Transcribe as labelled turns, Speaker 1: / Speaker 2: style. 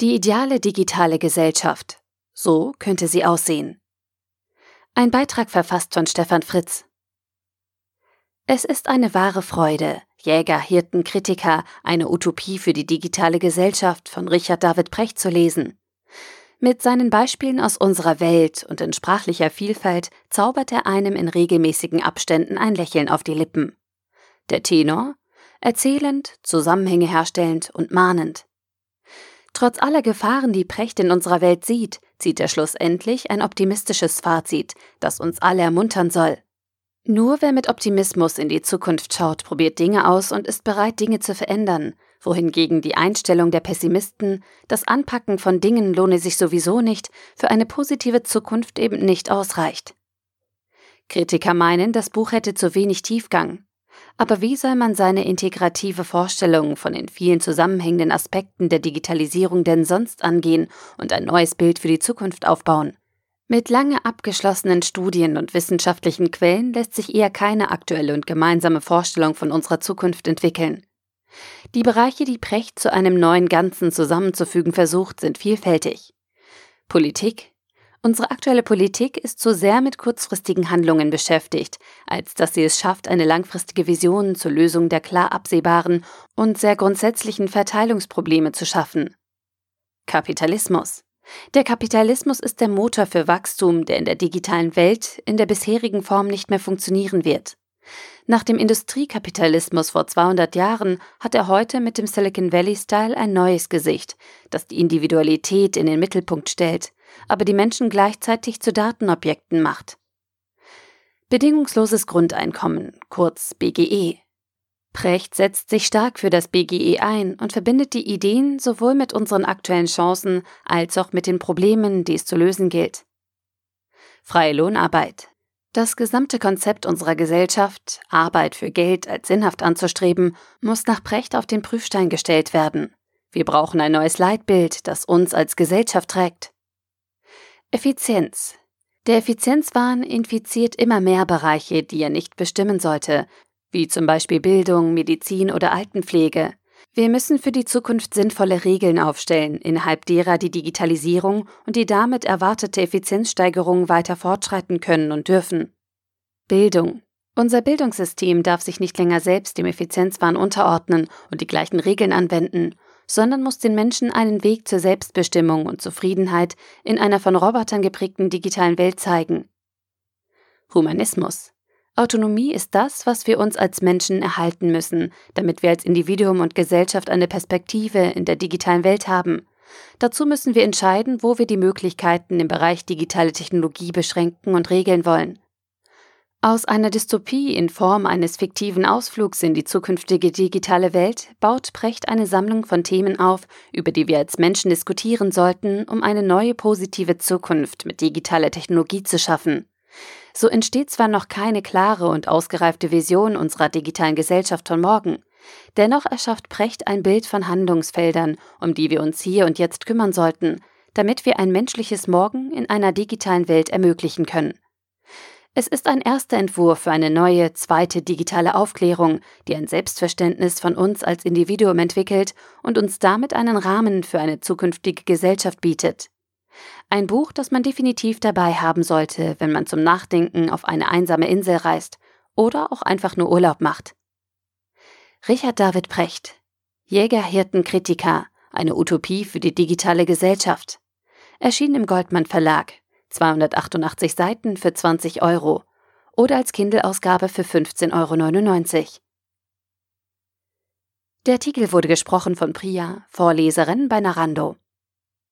Speaker 1: Die ideale digitale Gesellschaft. So könnte sie aussehen. Ein Beitrag verfasst von Stefan Fritz. Es ist eine wahre Freude, Jäger, Hirten, Kritiker, eine Utopie für die digitale Gesellschaft von Richard David Precht zu lesen. Mit seinen Beispielen aus unserer Welt und in sprachlicher Vielfalt zaubert er einem in regelmäßigen Abständen ein Lächeln auf die Lippen. Der Tenor? Erzählend, Zusammenhänge herstellend und mahnend. Trotz aller Gefahren, die Precht in unserer Welt sieht, zieht er schlussendlich ein optimistisches Fazit, das uns alle ermuntern soll. Nur wer mit Optimismus in die Zukunft schaut, probiert Dinge aus und ist bereit, Dinge zu verändern, wohingegen die Einstellung der Pessimisten, das Anpacken von Dingen lohne sich sowieso nicht, für eine positive Zukunft eben nicht ausreicht. Kritiker meinen, das Buch hätte zu wenig Tiefgang. Aber wie soll man seine integrative Vorstellung von den vielen zusammenhängenden Aspekten der Digitalisierung denn sonst angehen und ein neues Bild für die Zukunft aufbauen? Mit lange abgeschlossenen Studien und wissenschaftlichen Quellen lässt sich eher keine aktuelle und gemeinsame Vorstellung von unserer Zukunft entwickeln. Die Bereiche, die Precht zu einem neuen Ganzen zusammenzufügen versucht, sind vielfältig. Politik, Unsere aktuelle Politik ist zu sehr mit kurzfristigen Handlungen beschäftigt, als dass sie es schafft, eine langfristige Vision zur Lösung der klar absehbaren und sehr grundsätzlichen Verteilungsprobleme zu schaffen. Kapitalismus. Der Kapitalismus ist der Motor für Wachstum, der in der digitalen Welt in der bisherigen Form nicht mehr funktionieren wird. Nach dem Industriekapitalismus vor 200 Jahren hat er heute mit dem Silicon Valley-Style ein neues Gesicht, das die Individualität in den Mittelpunkt stellt, aber die Menschen gleichzeitig zu Datenobjekten macht. Bedingungsloses Grundeinkommen, kurz BGE. Precht setzt sich stark für das BGE ein und verbindet die Ideen sowohl mit unseren aktuellen Chancen als auch mit den Problemen, die es zu lösen gilt. Freie Lohnarbeit. Das gesamte Konzept unserer Gesellschaft, Arbeit für Geld als sinnhaft anzustreben, muss nach Precht auf den Prüfstein gestellt werden. Wir brauchen ein neues Leitbild, das uns als Gesellschaft trägt. Effizienz. Der Effizienzwahn infiziert immer mehr Bereiche, die er nicht bestimmen sollte, wie zum Beispiel Bildung, Medizin oder Altenpflege. Wir müssen für die Zukunft sinnvolle Regeln aufstellen, innerhalb derer die Digitalisierung und die damit erwartete Effizienzsteigerung weiter fortschreiten können und dürfen. Bildung. Unser Bildungssystem darf sich nicht länger selbst dem Effizienzwahn unterordnen und die gleichen Regeln anwenden, sondern muss den Menschen einen Weg zur Selbstbestimmung und Zufriedenheit in einer von Robotern geprägten digitalen Welt zeigen. Humanismus. Autonomie ist das, was wir uns als Menschen erhalten müssen, damit wir als Individuum und Gesellschaft eine Perspektive in der digitalen Welt haben. Dazu müssen wir entscheiden, wo wir die Möglichkeiten im Bereich digitale Technologie beschränken und regeln wollen. Aus einer Dystopie in Form eines fiktiven Ausflugs in die zukünftige digitale Welt baut Precht eine Sammlung von Themen auf, über die wir als Menschen diskutieren sollten, um eine neue positive Zukunft mit digitaler Technologie zu schaffen. So entsteht zwar noch keine klare und ausgereifte Vision unserer digitalen Gesellschaft von morgen, dennoch erschafft Precht ein Bild von Handlungsfeldern, um die wir uns hier und jetzt kümmern sollten, damit wir ein menschliches Morgen in einer digitalen Welt ermöglichen können. Es ist ein erster Entwurf für eine neue, zweite digitale Aufklärung, die ein Selbstverständnis von uns als Individuum entwickelt und uns damit einen Rahmen für eine zukünftige Gesellschaft bietet. Ein Buch, das man definitiv dabei haben sollte, wenn man zum Nachdenken auf eine einsame Insel reist oder auch einfach nur Urlaub macht. Richard David Precht Jäger, Hirten, Kritiker, eine Utopie für die digitale Gesellschaft. Erschien im Goldmann Verlag 288 Seiten für 20 Euro oder als Kindle-Ausgabe für 15,99 Euro. Der Artikel wurde gesprochen von Priya, Vorleserin bei Narando.